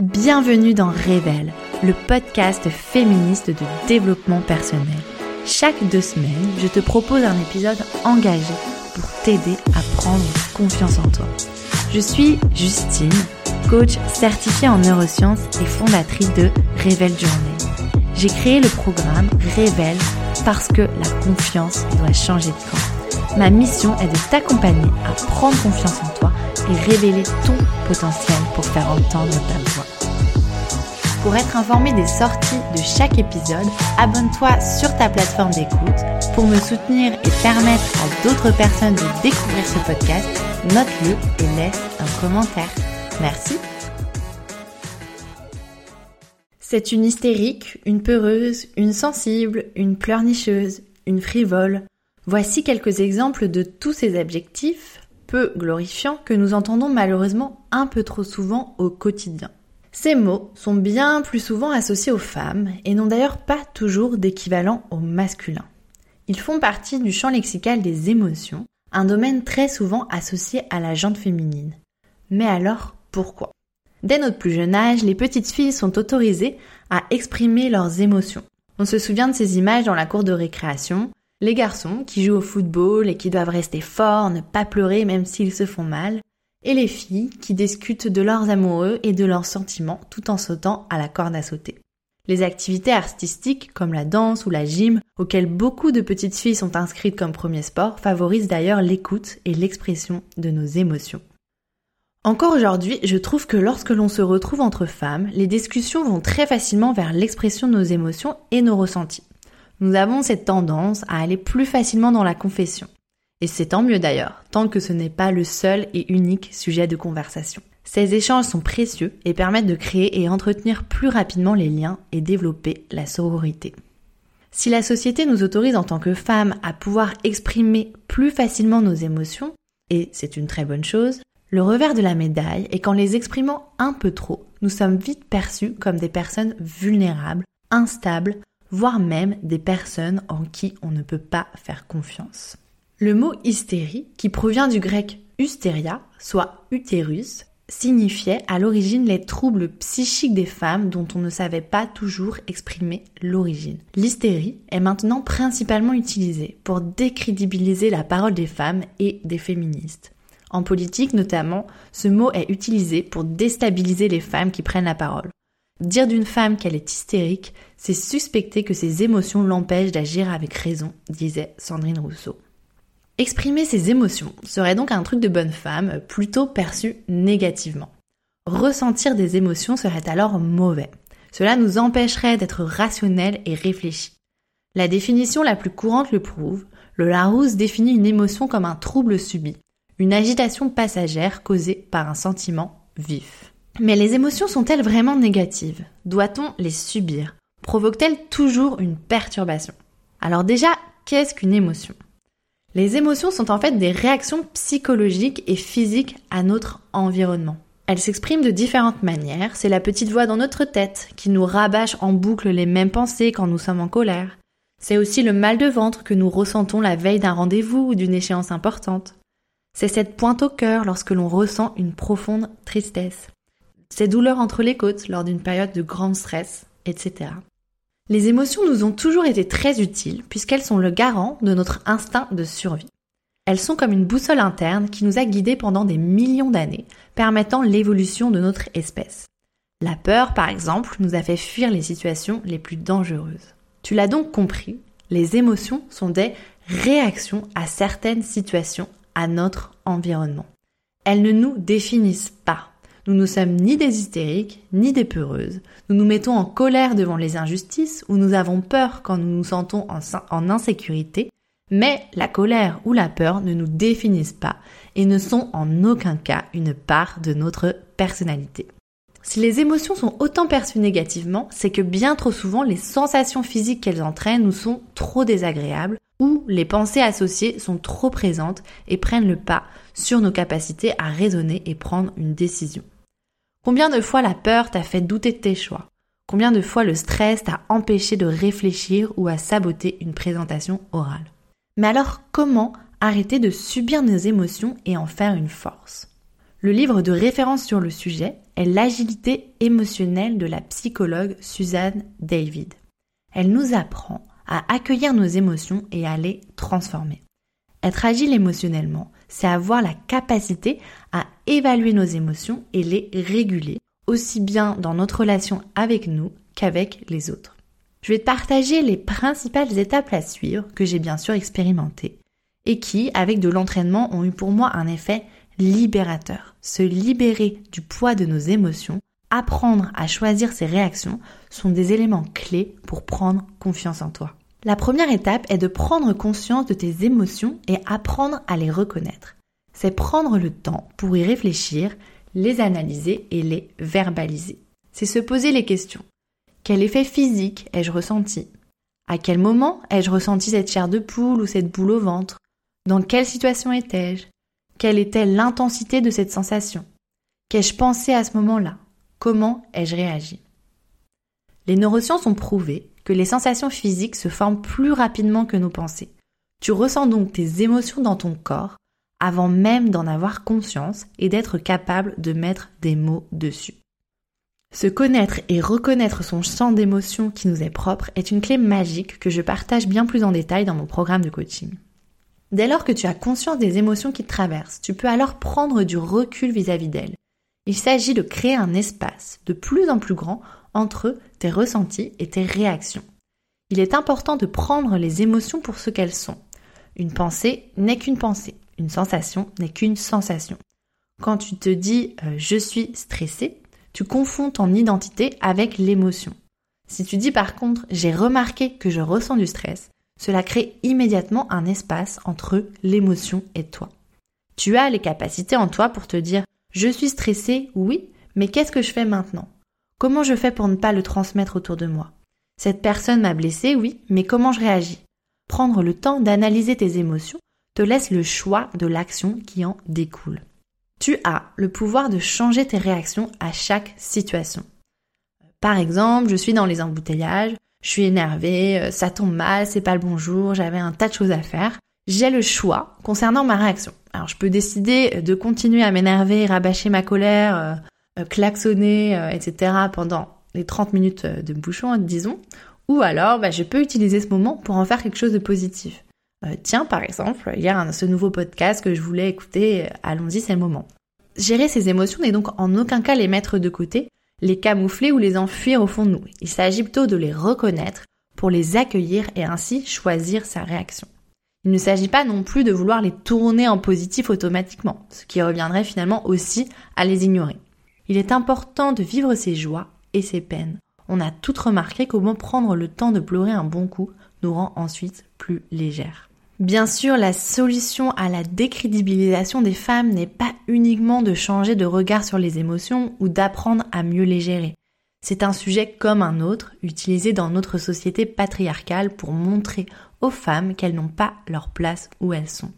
Bienvenue dans Révèle, le podcast féministe de développement personnel. Chaque deux semaines, je te propose un épisode engagé pour t'aider à prendre confiance en toi. Je suis Justine, coach certifiée en neurosciences et fondatrice de Révèle Journée. J'ai créé le programme Révèle parce que la confiance doit changer de camp. Ma mission est de t'accompagner à prendre confiance en toi et révéler ton potentiel pour faire entendre ta voix. Pour être informé des sorties de chaque épisode, abonne-toi sur ta plateforme d'écoute. Pour me soutenir et permettre à d'autres personnes de découvrir ce podcast, note-le et laisse un commentaire. Merci. C'est une hystérique, une peureuse, une sensible, une pleurnicheuse, une frivole. Voici quelques exemples de tous ces adjectifs peu glorifiants que nous entendons malheureusement un peu trop souvent au quotidien. Ces mots sont bien plus souvent associés aux femmes et n'ont d'ailleurs pas toujours d'équivalent au masculin. Ils font partie du champ lexical des émotions, un domaine très souvent associé à la jante féminine. Mais alors, pourquoi? Dès notre plus jeune âge, les petites filles sont autorisées à exprimer leurs émotions. On se souvient de ces images dans la cour de récréation, les garçons qui jouent au football et qui doivent rester forts, ne pas pleurer même s'ils se font mal, et les filles qui discutent de leurs amoureux et de leurs sentiments tout en sautant à la corde à sauter. Les activités artistiques comme la danse ou la gym, auxquelles beaucoup de petites filles sont inscrites comme premier sport, favorisent d'ailleurs l'écoute et l'expression de nos émotions. Encore aujourd'hui, je trouve que lorsque l'on se retrouve entre femmes, les discussions vont très facilement vers l'expression de nos émotions et nos ressentis. Nous avons cette tendance à aller plus facilement dans la confession. Et c'est tant mieux d'ailleurs, tant que ce n'est pas le seul et unique sujet de conversation. Ces échanges sont précieux et permettent de créer et entretenir plus rapidement les liens et développer la sororité. Si la société nous autorise en tant que femmes à pouvoir exprimer plus facilement nos émotions, et c'est une très bonne chose, le revers de la médaille est qu'en les exprimant un peu trop, nous sommes vite perçus comme des personnes vulnérables, instables, voire même des personnes en qui on ne peut pas faire confiance. Le mot hystérie, qui provient du grec hystéria, soit utérus, signifiait à l'origine les troubles psychiques des femmes dont on ne savait pas toujours exprimer l'origine. L'hystérie est maintenant principalement utilisée pour décrédibiliser la parole des femmes et des féministes. En politique notamment, ce mot est utilisé pour déstabiliser les femmes qui prennent la parole. Dire d'une femme qu'elle est hystérique, c'est suspecter que ses émotions l'empêchent d'agir avec raison, disait Sandrine Rousseau. Exprimer ses émotions serait donc un truc de bonne femme, plutôt perçu négativement. Ressentir des émotions serait alors mauvais. Cela nous empêcherait d'être rationnels et réfléchis. La définition la plus courante le prouve, le Larousse définit une émotion comme un trouble subi, une agitation passagère causée par un sentiment vif. Mais les émotions sont-elles vraiment négatives? Doit-on les subir? Provoquent-elles toujours une perturbation? Alors déjà, qu'est-ce qu'une émotion? Les émotions sont en fait des réactions psychologiques et physiques à notre environnement. Elles s'expriment de différentes manières. C'est la petite voix dans notre tête qui nous rabâche en boucle les mêmes pensées quand nous sommes en colère. C'est aussi le mal de ventre que nous ressentons la veille d'un rendez-vous ou d'une échéance importante. C'est cette pointe au cœur lorsque l'on ressent une profonde tristesse. Ces douleurs entre les côtes lors d'une période de grand stress, etc. Les émotions nous ont toujours été très utiles puisqu'elles sont le garant de notre instinct de survie. Elles sont comme une boussole interne qui nous a guidés pendant des millions d'années, permettant l'évolution de notre espèce. La peur, par exemple, nous a fait fuir les situations les plus dangereuses. Tu l'as donc compris, les émotions sont des réactions à certaines situations, à notre environnement. Elles ne nous définissent pas. Nous ne sommes ni des hystériques, ni des peureuses. Nous nous mettons en colère devant les injustices ou nous avons peur quand nous nous sentons en, insécurité. Mais la colère ou la peur ne nous définissent pas et ne sont en aucun cas une part de notre personnalité. Si les émotions sont autant perçues négativement, c'est que bien trop souvent les sensations physiques qu'elles entraînent nous sont trop désagréables ou les pensées associées sont trop présentes et prennent le pas sur nos capacités à raisonner et prendre une décision. Combien de fois la peur t'a fait douter de tes choix? Combien de fois le stress t'a empêché de réfléchir ou à saboter une présentation orale? Mais alors comment arrêter de subir nos émotions et en faire une force? Le livre de référence sur le sujet est L'agilité émotionnelle de la psychologue Suzanne David. Elle nous apprend à accueillir nos émotions et à les transformer. Être agile émotionnellement, c'est avoir la capacité à évaluer nos émotions et les réguler, aussi bien dans notre relation avec nous qu'avec les autres. Je vais te partager les principales étapes à suivre que j'ai bien sûr expérimentées et qui, avec de l'entraînement, ont eu pour moi un effet libérateur. Se libérer du poids de nos émotions, apprendre à choisir ses réactions sont des éléments clés pour prendre confiance en toi. La première étape est de prendre conscience de tes émotions et apprendre à les reconnaître. C'est prendre le temps pour y réfléchir, les analyser et les verbaliser. C'est se poser les questions. Quel effet physique ai-je ressenti? À quel moment ai-je ressenti cette chair de poule ou cette boule au ventre? Dans quelle situation étais-je? Quelle était l'intensité de cette sensation? Qu'ai-je pensé à ce moment-là? Comment ai-je réagi? Les neurosciences ont prouvé que les sensations physiques se forment plus rapidement que nos pensées. Tu ressens donc tes émotions dans ton corps avant même d'en avoir conscience et d'être capable de mettre des mots dessus. Se connaître et reconnaître son champ d'émotions qui nous est propre est une clé magique que je partage bien plus en détail dans mon programme de coaching. Dès lors que tu as conscience des émotions qui te traversent, tu peux alors prendre du recul vis-à-vis d'elles. Il s'agit de créer un espace de plus en plus grand entre tes ressentis et tes réactions. Il est important de prendre les émotions pour ce qu'elles sont. Une pensée n'est qu'une pensée, une sensation n'est qu'une sensation. Quand tu te dis euh, je suis stressé, tu confonds ton identité avec l'émotion. Si tu dis par contre j'ai remarqué que je ressens du stress, cela crée immédiatement un espace entre l'émotion et toi. Tu as les capacités en toi pour te dire je suis stressé, oui, mais qu'est-ce que je fais maintenant? Comment je fais pour ne pas le transmettre autour de moi? Cette personne m'a blessé, oui, mais comment je réagis? Prendre le temps d'analyser tes émotions te laisse le choix de l'action qui en découle. Tu as le pouvoir de changer tes réactions à chaque situation. Par exemple, je suis dans les embouteillages, je suis énervée, euh, ça tombe mal, c'est pas le bon jour, j'avais un tas de choses à faire. J'ai le choix concernant ma réaction. Alors je peux décider de continuer à m'énerver, rabâcher ma colère, euh, klaxonner, etc. pendant les 30 minutes de bouchon, disons. Ou alors, bah, je peux utiliser ce moment pour en faire quelque chose de positif. tiens, par exemple, il y a ce nouveau podcast que je voulais écouter, allons-y, c'est le moment. Gérer ces émotions n'est donc en aucun cas les mettre de côté, les camoufler ou les enfuir au fond de nous. Il s'agit plutôt de les reconnaître pour les accueillir et ainsi choisir sa réaction. Il ne s'agit pas non plus de vouloir les tourner en positif automatiquement, ce qui reviendrait finalement aussi à les ignorer. Il est important de vivre ses joies et ses peines. On a toutes remarqué comment prendre le temps de pleurer un bon coup nous rend ensuite plus légères. Bien sûr, la solution à la décrédibilisation des femmes n'est pas uniquement de changer de regard sur les émotions ou d'apprendre à mieux les gérer. C'est un sujet comme un autre, utilisé dans notre société patriarcale pour montrer aux femmes qu'elles n'ont pas leur place où elles sont.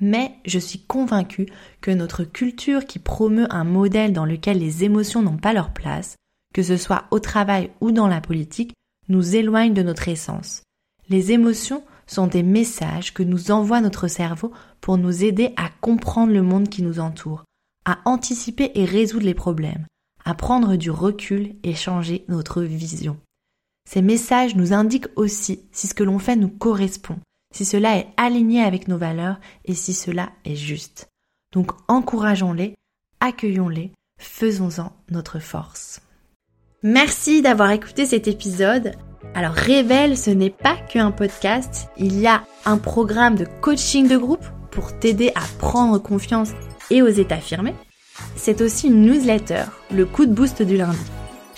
Mais je suis convaincue que notre culture qui promeut un modèle dans lequel les émotions n'ont pas leur place, que ce soit au travail ou dans la politique, nous éloigne de notre essence. Les émotions sont des messages que nous envoie notre cerveau pour nous aider à comprendre le monde qui nous entoure, à anticiper et résoudre les problèmes, à prendre du recul et changer notre vision. Ces messages nous indiquent aussi si ce que l'on fait nous correspond, si cela est aligné avec nos valeurs et si cela est juste. Donc encourageons-les, accueillons-les, faisons-en notre force. Merci d'avoir écouté cet épisode. Alors Révèle, ce n'est pas qu'un podcast, il y a un programme de coaching de groupe pour t'aider à prendre confiance et oser t'affirmer. C'est aussi une newsletter, le coup de boost du lundi.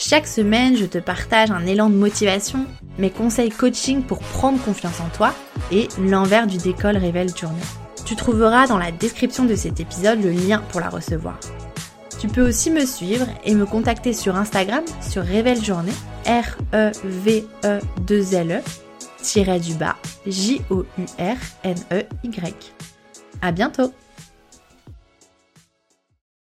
Chaque semaine, je te partage un élan de motivation, mes conseils coaching pour prendre confiance en toi et l'envers du décolle Révèle Journée. Tu trouveras dans la description de cet épisode le lien pour la recevoir. Tu peux aussi me suivre et me contacter sur Instagram sur Révèle Journée, R-E-V-E-2-L-E, tiré du bas, J-O-U-R-N-E-Y. À bientôt!